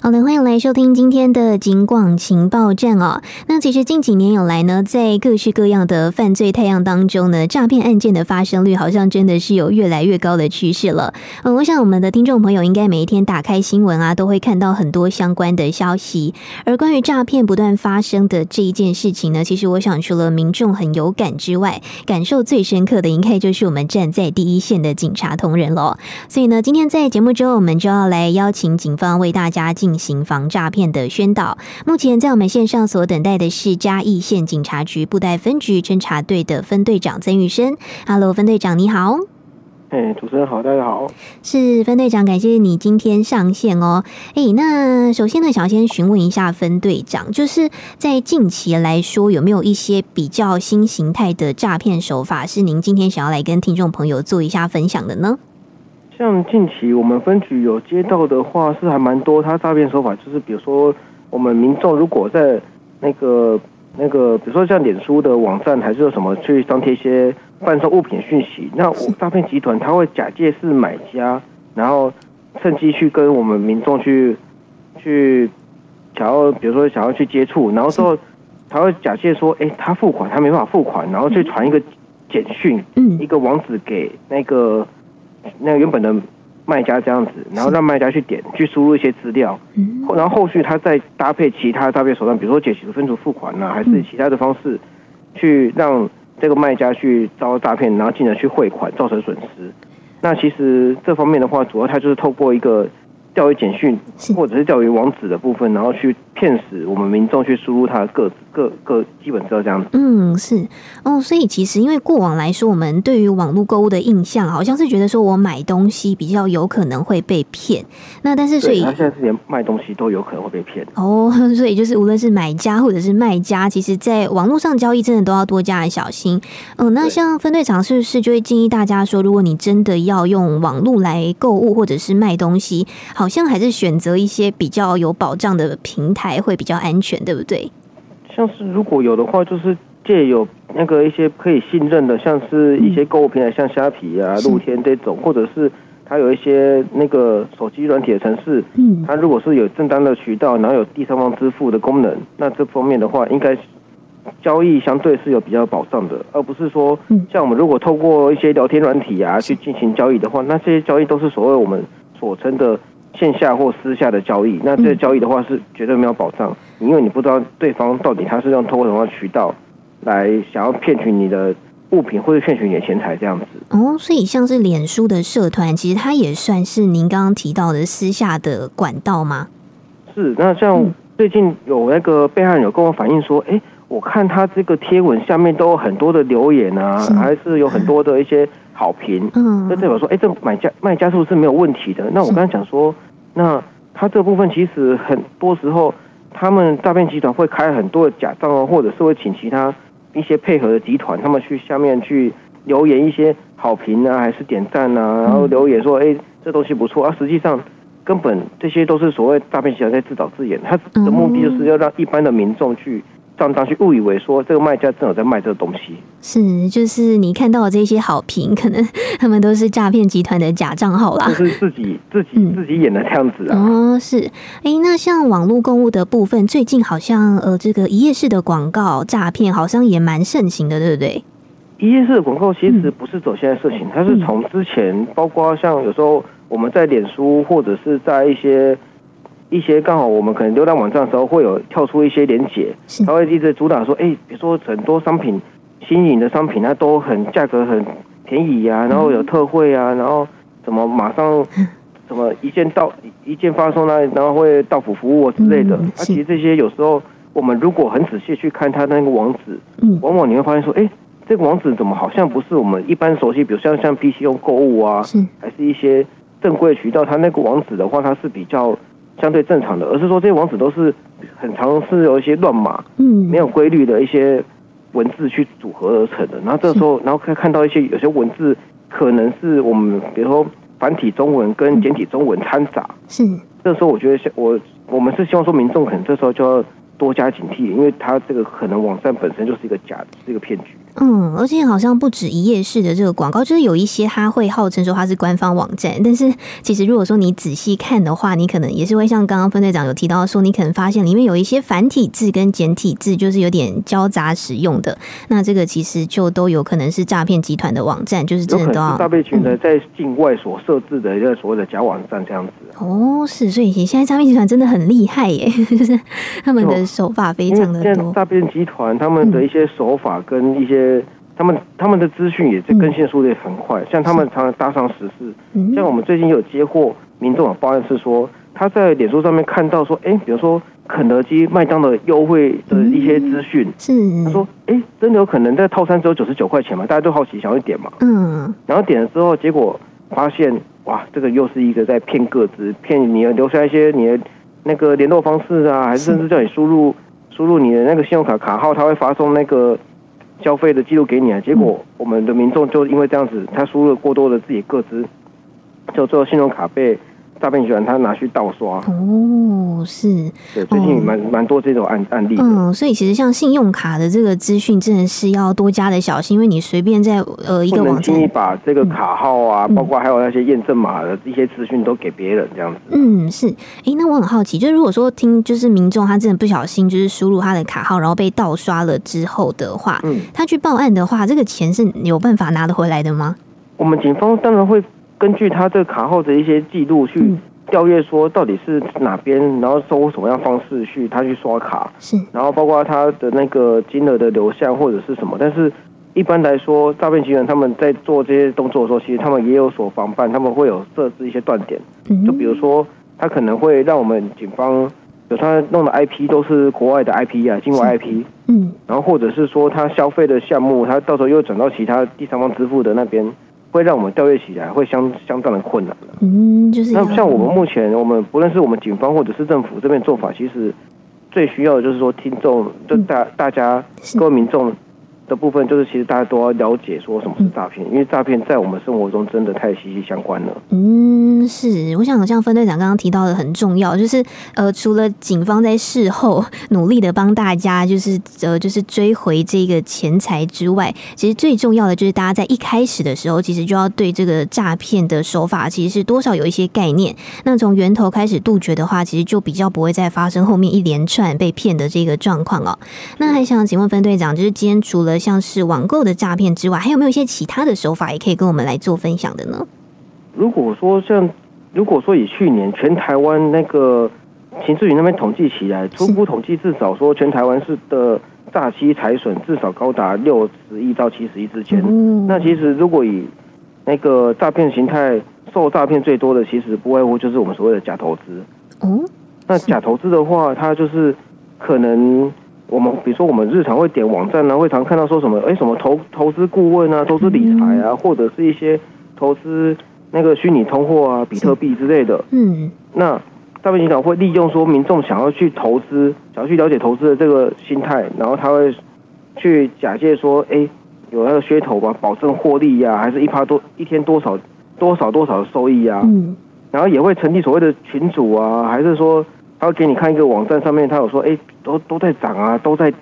好的，欢迎来收听今天的警广情报站哦。那其实近几年有来呢，在各式各样的犯罪太阳当中呢，诈骗案件的发生率好像真的是有越来越高的趋势了。嗯，我想我们的听众朋友应该每一天打开新闻啊，都会看到很多相关的消息。而关于诈骗不断发生的这一件事情呢，其实我想除了民众很有感之外，感受最深刻的应该就是我们站在第一线的警察同仁喽。所以呢，今天在节目中，我们就要来邀请警方为大家进进行防诈骗的宣导。目前在我们线上所等待的是嘉义县警察局布袋分局侦查队的分队长曾玉生。Hello，分队长你好。哎，主持人好，大家好。是分队长，感谢你今天上线哦。哎，那首先呢，想要先询问一下分队长，就是在近期来说，有没有一些比较新形态的诈骗手法，是您今天想要来跟听众朋友做一下分享的呢？像近期我们分局有接到的话是还蛮多，他诈骗手法就是比如说我们民众如果在那个那个比如说像脸书的网站还是有什么去张贴一些贩售物品讯息，那诈骗集团他会假借是买家，然后趁机去跟我们民众去去想要比如说想要去接触，然后之后他会假借说哎他付款他没办法付款，然后去传一个简讯，一个网址给那个。那原本的卖家这样子，然后让卖家去点去输入一些资料，然后后续他再搭配其他诈骗手段，比如说解除分组付款呐、啊，还是其他的方式，去让这个卖家去遭诈骗，然后进而去汇款，造成损失。那其实这方面的话，主要他就是透过一个。钓鱼简讯，或者是钓鱼网址的部分，然后去骗使我们民众去输入他的各各各基本资料这样子。嗯，是哦，所以其实因为过往来说，我们对于网络购物的印象，好像是觉得说我买东西比较有可能会被骗。那但是所以他现在是连卖东西都有可能会被骗。哦，所以就是无论是买家或者是卖家，其实在网络上交易真的都要多加的小心。嗯，那像分队长是不是就会建议大家说，如果你真的要用网络来购物或者是卖东西，好像还是选择一些比较有保障的平台会比较安全，对不对？像是如果有的话，就是借有那个一些可以信任的，像是一些购物平台，像虾皮啊、露天这种，或者是它有一些那个手机软体的城市，嗯，它如果是有正当的渠道，然后有第三方支付的功能，那这方面的话，应该交易相对是有比较保障的，而不是说像我们如果透过一些聊天软体啊去进行交易的话，那这些交易都是所谓我们所称的。线下或私下的交易，那这个交易的话是绝对没有保障，因为你不知道对方到底他是用通过什么渠道来想要骗取你的物品，或者骗取你的钱财这样子。哦，所以像是脸书的社团，其实它也算是您刚刚提到的私下的管道吗？是。那像最近有那个被害人有跟我反映说，哎、欸，我看他这个贴文下面都有很多的留言啊，是还是有很多的一些好评，嗯，那代表说，哎、欸，这买家卖家是不是没有问题的？那我刚才讲说。那他这部分其实很多时候，他们诈骗集团会开很多的假账号，或者是会请其他一些配合的集团，他们去下面去留言一些好评啊，还是点赞啊，然后留言说，哎，这东西不错啊。实际上，根本这些都是所谓诈骗集团在自导自演，他的目的就是要让一般的民众去。上当去误以为说这个卖家正有在卖这个东西，是就是你看到的这些好评，可能他们都是诈骗集团的假账号啦，就是自己 自己、嗯、自己演的这样子啊。哦，是，哎、欸，那像网络购物的部分，最近好像呃这个一页式的广告诈骗好像也蛮盛行的，对不对？一页式的广告其实不是走现在盛行，它是从之前，包括像有时候我们在脸书或者是在一些。一些刚好我们可能浏览网站的时候会有跳出一些连结，它会一直主打说，哎、欸，比如说很多商品新颖的商品，它都很价格很便宜啊，然后有特惠啊，然后怎么马上什么一键到一键发送啊，然后会到府服务之类的。啊，其实这些有时候我们如果很仔细去看它那个网址，往往你会发现说，哎、欸，这个网址怎么好像不是我们一般熟悉，比如像像 PC 用购物啊，还是一些正规渠道，它那个网址的话，它是比较。相对正常的，而是说这些网址都是很常是有一些乱码，嗯，没有规律的一些文字去组合而成的。然后这时候，然后可以看到一些有些文字可能是我们，比如说繁体中文跟简体中文掺杂，是。这时候我觉得，我我们是希望说民众可能这时候就要多加警惕，因为他这个可能网站本身就是一个假的，是一个骗局。嗯，而且好像不止一页式的这个广告，就是有一些它会号称说它是官方网站，但是其实如果说你仔细看的话，你可能也是会像刚刚分队长有提到说，你可能发现里面有一些繁体字跟简体字就是有点交杂使用的，那这个其实就都有可能是诈骗集团的网站，就是真的都要诈骗集团在境外所设置的一个所谓的假网站这样子。哦，是，所以现在诈骗集团真的很厉害耶，就是他们的手法非常的多。诈骗集团他们的一些手法跟一些他们他们的资讯也在更新速度也很快，像他们常常搭上时事，像我们最近有接获民众的报案是说，他在脸书上面看到说，哎，比如说肯德基、麦当劳优惠的一些资讯，是。他说，哎，真的有可能在套餐只有九十九块钱嘛？大家都好奇想要点嘛，嗯，然后点了之后，结果发现。哇，这个又是一个在骗个资，骗你留下一些你的那个联络方式啊，还是。甚至叫你输入输入你的那个信用卡卡号，他会发送那个消费的记录给你啊。结果我们的民众就因为这样子，他输入了过多的自己个资，就最后信用卡被。诈骗集团他拿去盗刷哦，是，对，最近蛮蛮、哦、多这种案案例。嗯，所以其实像信用卡的这个资讯，真的是要多加的小心，因为你随便在呃一个网站，轻易把这个卡号啊，嗯、包括还有那些验证码的一些资讯都给别人这样子。嗯，是。哎，那我很好奇，就是如果说听就是民众他真的不小心就是输入他的卡号，然后被盗刷了之后的话，嗯，他去报案的话，这个钱是有办法拿得回来的吗？我们警方当然会。根据他这个卡号的一些记录去调阅，说到底是哪边，然后收什么样方式去他去刷卡，是，然后包括他的那个金额的流向或者是什么。但是一般来说，诈骗集团他们在做这些动作的时候，其实他们也有所防范，他们会有设置一些断点，就比如说他可能会让我们警方有他弄的 IP 都是国外的 IP 啊，境外 IP，嗯，然后或者是说他消费的项目，他到时候又转到其他第三方支付的那边。会让我们调阅起来会相相当的困难了。嗯，就是那像我们目前，我们不论是我们警方或者是政府这边做法，其实最需要的就是说，听众就大大家各位民众。的部分就是，其实大家都要了解说什么是诈骗，因为诈骗在我们生活中真的太息息相关了。嗯，是，我想像分队长刚刚提到的很重要，就是呃，除了警方在事后 努力的帮大家，就是呃，就是追回这个钱财之外，其实最重要的就是大家在一开始的时候，其实就要对这个诈骗的手法其实是多少有一些概念。那从源头开始杜绝的话，其实就比较不会再发生后面一连串被骗的这个状况哦。那还想请问分队长，就是今天除了像是网购的诈骗之外，还有没有一些其他的手法也可以跟我们来做分享的呢？如果说像，如果说以去年全台湾那个秦志云那边统计起来，初步统计至少说全台湾市的诈欺财损至少高达六十亿到七十亿之间。嗯。那其实如果以那个诈骗形态受诈骗最多的，其实不外乎就是我们所谓的假投资。哦。那假投资的话，它就是可能。我们比如说，我们日常会点网站呢，会常看到说什么，哎，什么投投资顾问啊，投资理财啊，或者是一些投资那个虚拟通货啊，比特币之类的。嗯，那诈骗集团会利用说民众想要去投资，想要去了解投资的这个心态，然后他会去假借说，哎，有那个噱头吧，保证获利呀，还是一趴多一天多少多少多少的收益啊。嗯，然后也会成立所谓的群组啊，还是说。他会给你看一个网站，上面他有说，哎，都都在涨啊，都在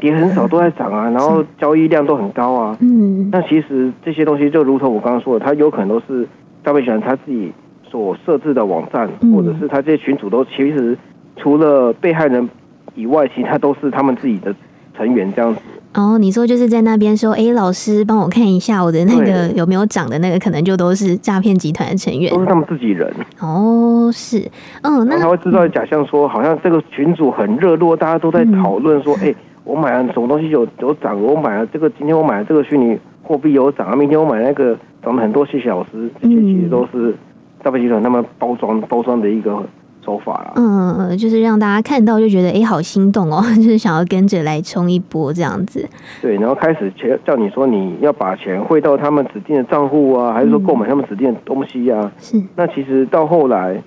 跌很少，都在涨啊，然后交易量都很高啊。嗯，那其实这些东西就如同我刚刚说的，他有可能都是诈骗集团他自己所设置的网站，或者是他这些群主都其实除了被害人以外，其他都是他们自己的成员这样子。哦，你说就是在那边说，哎，老师帮我看一下我的那个有没有涨的那个，可能就都是诈骗集团的成员，都是他们自己人。哦，是，嗯，那他会制造假象说，好像这个群组很热络，大家都在讨论说，哎、嗯，我买了什么东西有有涨，我买了这个，今天我买了这个虚拟货币有涨啊，明天我买那个涨了很多，谢谢老师，这些其实都是诈骗集团他们包装包装的一个。手法啊，嗯，就是让大家看到就觉得哎，好心动哦，就是想要跟着来冲一波这样子。对，然后开始叫你说你要把钱汇到他们指定的账户啊，还是说购买他们指定的东西啊？是。那其实到后来，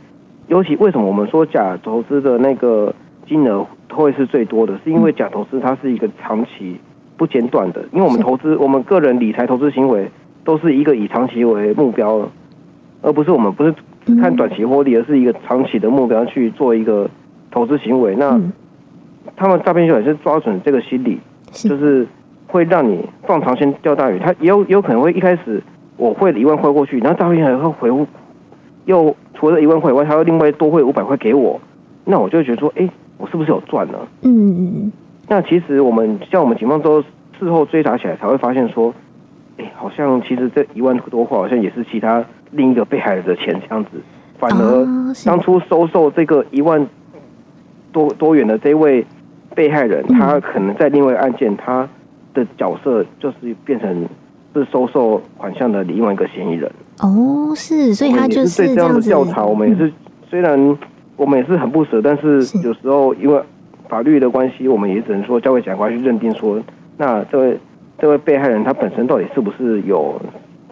尤其为什么我们说假投资的那个金额会是最多的？是因为假投资它是一个长期不间断的，因为我们投资，我们个人理财投资行为都是一个以长期为目标，而不是我们不是。看短期获利，而是一个长期的目标去做一个投资行为。那他们诈骗集团是抓准这个心理，就是会让你放长线钓大鱼，他也有有可能会一开始我汇了一万块过去，然后诈骗还会回复，又除了一万块以外，他又另外多汇五百块给我，那我就觉得说，哎，我是不是有赚呢？嗯嗯。那其实我们像我们警方都事后追查起来才会发现说，哎，好像其实这一万多块好像也是其他另一个被害人的钱这样子，反而当初收受这个一万多多元的这位被害人，他可能在另外一个案件他。的角色就是变成是收受款项的另外一个嫌疑人哦，是，所以他就是对这样子调查，我们也是虽然我们也是很不舍，但是有时候因为法律的关系，我们也只能说交给检察官去认定说，那这位这位被害人他本身到底是不是有。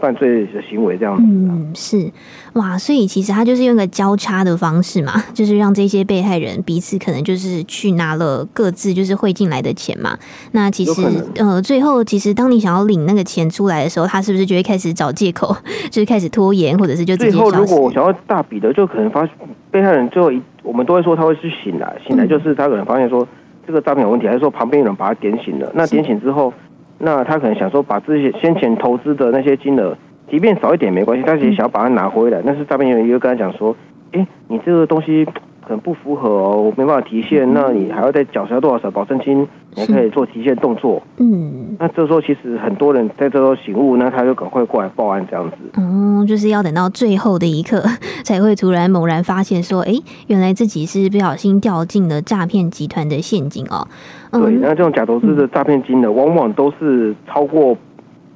犯罪的行为这样子，嗯，是。哇，所以其实他就是用个交叉的方式嘛，就是让这些被害人彼此可能就是去拿了各自就是汇进来的钱嘛。那其实呃，最后其实当你想要领那个钱出来的时候，他是不是就会开始找借口，就是开始拖延，或者是就直接最后如果我想要大笔的，就可能发被害人最后一，我们都会说他会去醒来，醒来就是他可能发现说这个诈骗有问题，还是说旁边有人把他点醒了，那点醒之后。那他可能想说，把这些先前投资的那些金额，即便少一点没关系，但是也想要把它拿回来。但是诈骗人又跟他讲说，哎，你这个东西。可能不符合哦，我没办法提现，那你还要再缴交多少少保证金，你可以做提现动作。嗯，那这时候其实很多人在这时候醒悟，那他就赶快过来报案这样子。嗯，就是要等到最后的一刻，才会突然猛然发现说，哎，原来自己是不小心掉进了诈骗集团的陷阱哦。嗯、对，那这种假投资的诈骗金呢，往往都是超过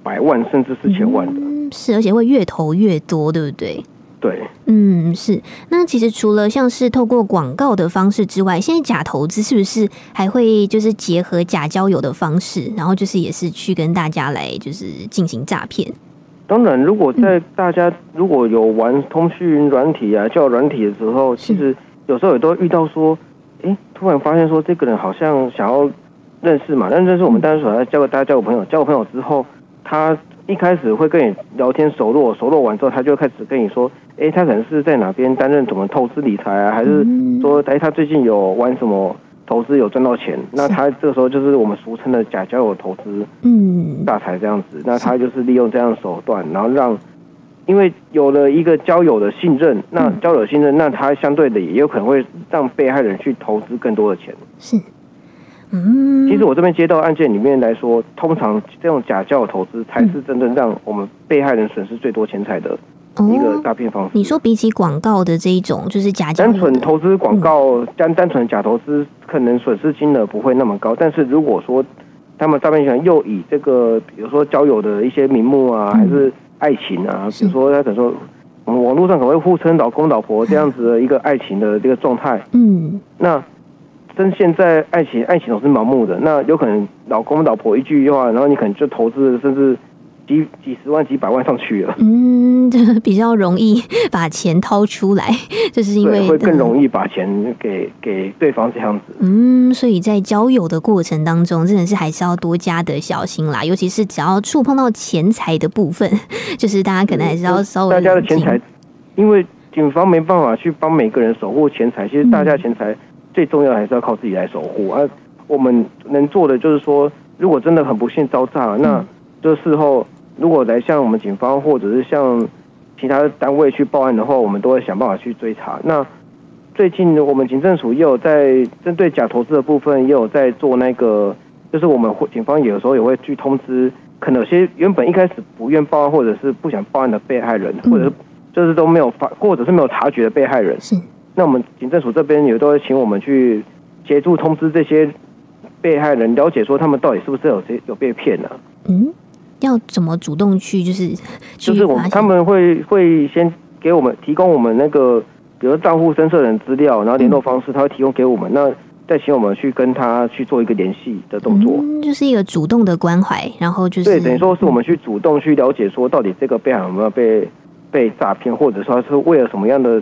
百万甚至是千万的。嗯，是，而且会越投越多，对不对？对，嗯，是。那其实除了像是透过广告的方式之外，现在假投资是不是还会就是结合假交友的方式，然后就是也是去跟大家来就是进行诈骗？当然，如果在大家如果有玩通讯软体啊、交友软体的时候，其实有时候也都会遇到说，哎，突然发现说这个人好像想要认识嘛，但认识我们当然说要交个大家交个朋友，交个朋友之后，他。一开始会跟你聊天熟络，熟络完之后，他就开始跟你说，哎，他可能是在哪边担任什么投资理财啊，还是说，哎，他最近有玩什么投资有赚到钱？那他这个时候就是我们俗称的假交友投资，嗯，大财这样子。那他就是利用这样的手段，然后让，因为有了一个交友的信任，那交友信任，那他相对的也有可能会让被害人去投资更多的钱。是。嗯，其实我这边接到案件里面来说，通常这种假交友投资才是真正让我们被害人损失最多钱财的一个诈骗方式。你说比起广告的这一种，就是假单纯投资广告，单单纯假投资，可能损失金额不会那么高。但是如果说他们诈骗集团又以这个，比如说交友的一些名目啊，还是爱情啊，比如说他可能说，网网络上可能会互称老公老婆这样子的一个爱情的这个状态，嗯，那。但现在爱情爱情总是盲目的，那有可能老公老婆一句话，然后你可能就投资甚至几几十万几百万上去了。嗯，比较容易把钱掏出来，就是因为会更容易把钱给给对方这样子。嗯，所以在交友的过程当中，真的是还是要多加的小心啦，尤其是只要触碰到钱财的部分，就是大家可能还是要稍微大家的钱财，因为警方没办法去帮每个人守护钱财，其实大家钱财。最重要还是要靠自己来守护啊！我们能做的就是说，如果真的很不幸遭诈，那就事后如果来向我们警方或者是向其他单位去报案的话，我们都会想办法去追查。那最近我们警政署也有在针对假投资的部分，也有在做那个，就是我们会警方有时候也会去通知，可能有些原本一开始不愿报案或者是不想报案的被害人，或者是就是都没有发，或者是没有察觉的被害人。那我们警政署这边也都会请我们去协助通知这些被害人，了解说他们到底是不是有谁有被骗呢？嗯，要怎么主动去就是就是我们他们会会先给我们提供我们那个，比如账户申设人资料，然后联络方式，他会提供给我们，那再请我们去跟他去做一个联系的动作，嗯，就是一个主动的关怀，然后就是对，等于说是我们去主动去了解说到底这个被害人有没有被被诈骗，或者说是为了什么样的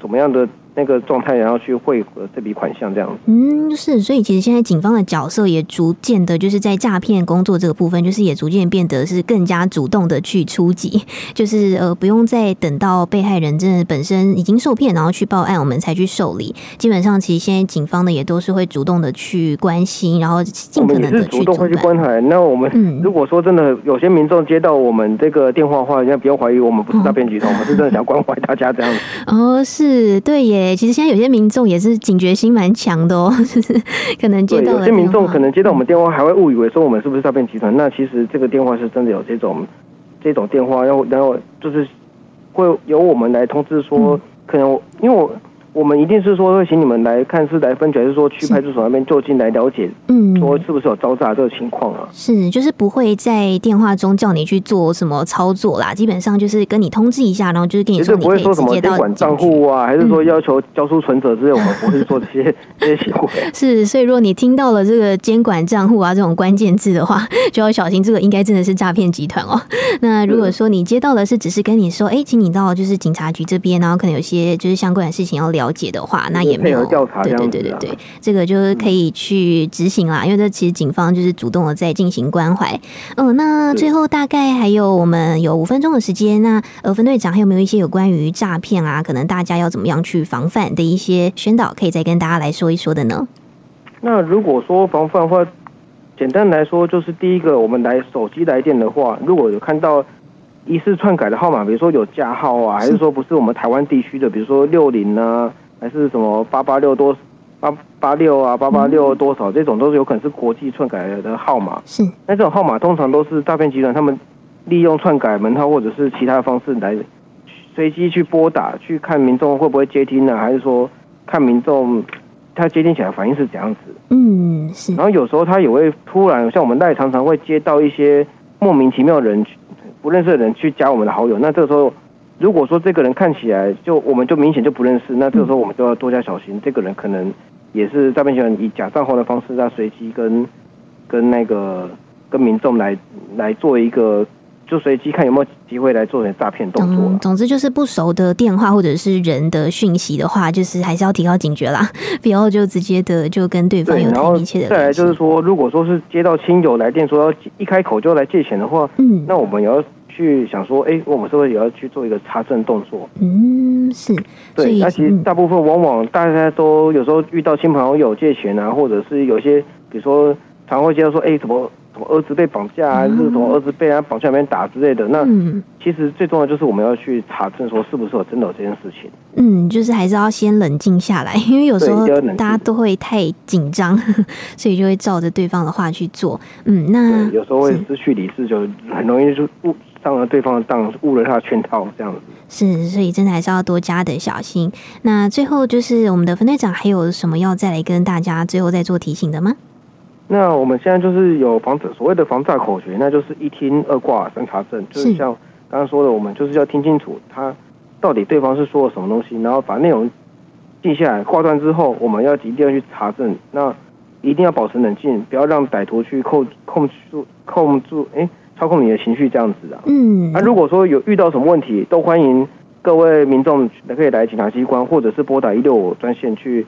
什么样的。那个状态，然后去汇合这笔款项这样子。嗯，是，所以其实现在警方的角色也逐渐的，就是在诈骗工作这个部分，就是也逐渐变得是更加主动的去出击，就是呃不用再等到被害人真的本身已经受骗，然后去报案，我们才去受理。基本上，其实现在警方呢也都是会主动的去关心，然后尽可能的去主动会去关怀。那我们如果说真的有些民众接到我们这个电话的话，人家不要怀疑我们不是诈骗集团，哦、我们是真的想关怀大家这样子。哦，是对耶。其实现在有些民众也是警觉心蛮强的哦，就是可能接到有些民众可能接到我们电话，还会误以为说我们是不是诈骗集团。那其实这个电话是真的有这种这种电话，要然后就是会由我们来通知说，可能因为我。我们一定是说会请你们来看，是来分局，还是说去派出所那边就近来了解？嗯，说是不是有招诈这个情况啊？是，就是不会在电话中叫你去做什么操作啦。基本上就是跟你通知一下，然后就是跟你说你可以直接到。不会说什么监管账户啊，还是说要求交出存折之类，我们不会做这些这些行为。是，所以如果你听到了这个监管账户啊这种关键字的话，就要小心，这个应该真的是诈骗集团哦。那如果说你接到的是只是跟你说，哎，请你到就是警察局这边，然后可能有些就是相关的事情要了解的话，那也没有调查，对对对对对，这个就是可以去执行啦。因为这其实警方就是主动的在进行关怀。嗯，那最后大概还有我们有五分钟的时间，那呃分队长还有没有一些有关于诈骗啊，可能大家要怎么样去防范的一些宣导，可以再跟大家来说一说的呢？那如果说防范的话，简单来说就是第一个，我们来手机来电的话，如果有看到。疑似篡改的号码，比如说有加号啊，还是说不是我们台湾地区的，比如说六零呢，还是什么八八六多八八六啊，八八六多少这种，都是有可能是国际篡改的号码。是，那这种号码通常都是诈骗集团他们利用篡改门号或者是其他方式来随机去拨打，去看民众会不会接听呢，还是说看民众他接听起来反应是怎样子？嗯，是。然后有时候他也会突然，像我们那里常常会接到一些莫名其妙的人。不认识的人去加我们的好友，那这个时候，如果说这个人看起来就我们就明显就不认识，那这个时候我们就要多加小心，这个人可能也是诈骗集团以假账号的方式在随机跟跟那个跟民众来来做一个。就随机看有没有机会来做点诈骗动作，啊。总之就是不熟的电话或者是人的讯息的话，就是还是要提高警觉啦，不要就直接的就跟对方有太密切的。再来就是说，如果说是接到亲友来电说要一开口就来借钱的话，嗯，那我们也要去想说，哎，我们是不是也要去做一个查证动作？嗯，是。对，那其实大部分往往大家都有时候遇到亲朋好友借钱啊，或者是有些比如说常会接到说，哎，怎么？儿子被绑架啊，还是什么儿子被人家绑架里面打之类的？那其实最重要就是我们要去查证，说是不是有真的有这件事情。嗯，就是还是要先冷静下来，因为有时候大家都会太紧张，所以就会照着对方的话去做。嗯，那有时候会失去理智，就很容易就误上了对方的当，误了他的圈套，这样子。是，所以真的还是要多加的小心。那最后就是我们的分队长还有什么要再来跟大家最后再做提醒的吗？那我们现在就是有防止所谓的防诈口诀，那就是一听二挂三查证，就是像刚刚说的，我们就是要听清楚他到底对方是说了什么东西，然后把内容记下来，挂断之后，我们要一定要去查证，那一定要保持冷静，不要让歹徒去控控住控住，哎、欸，操控你的情绪这样子啊。嗯。那如果说有遇到什么问题，都欢迎各位民众可以来警察机关，或者是拨打一六五专线去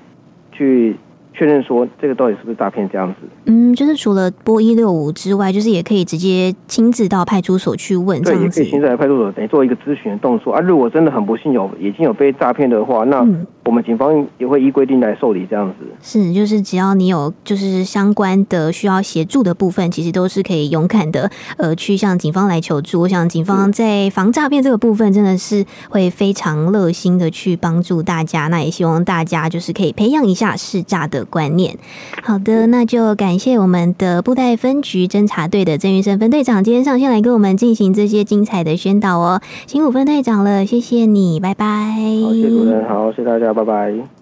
去。确认说这个到底是不是诈骗这样子？嗯，就是除了拨一六五之外，就是也可以直接亲自到派出所去问这样子。对，也可以亲自来派出所，等于做一个咨询的动作啊。如果真的很不幸有已经有被诈骗的话，那。嗯我们警方也会依规定来受理，这样子是，就是只要你有就是相关的需要协助的部分，其实都是可以勇敢的呃去向警方来求助。我想警方在防诈骗这个部分真的是会非常热心的去帮助大家。那也希望大家就是可以培养一下识诈的观念。好的，那就感谢我们的布袋分局侦查队的郑玉生分队长今天上线来跟我们进行这些精彩的宣导哦，辛苦分队长了，谢谢你，拜拜。好，谢谢主任，好，谢谢大家。拜拜。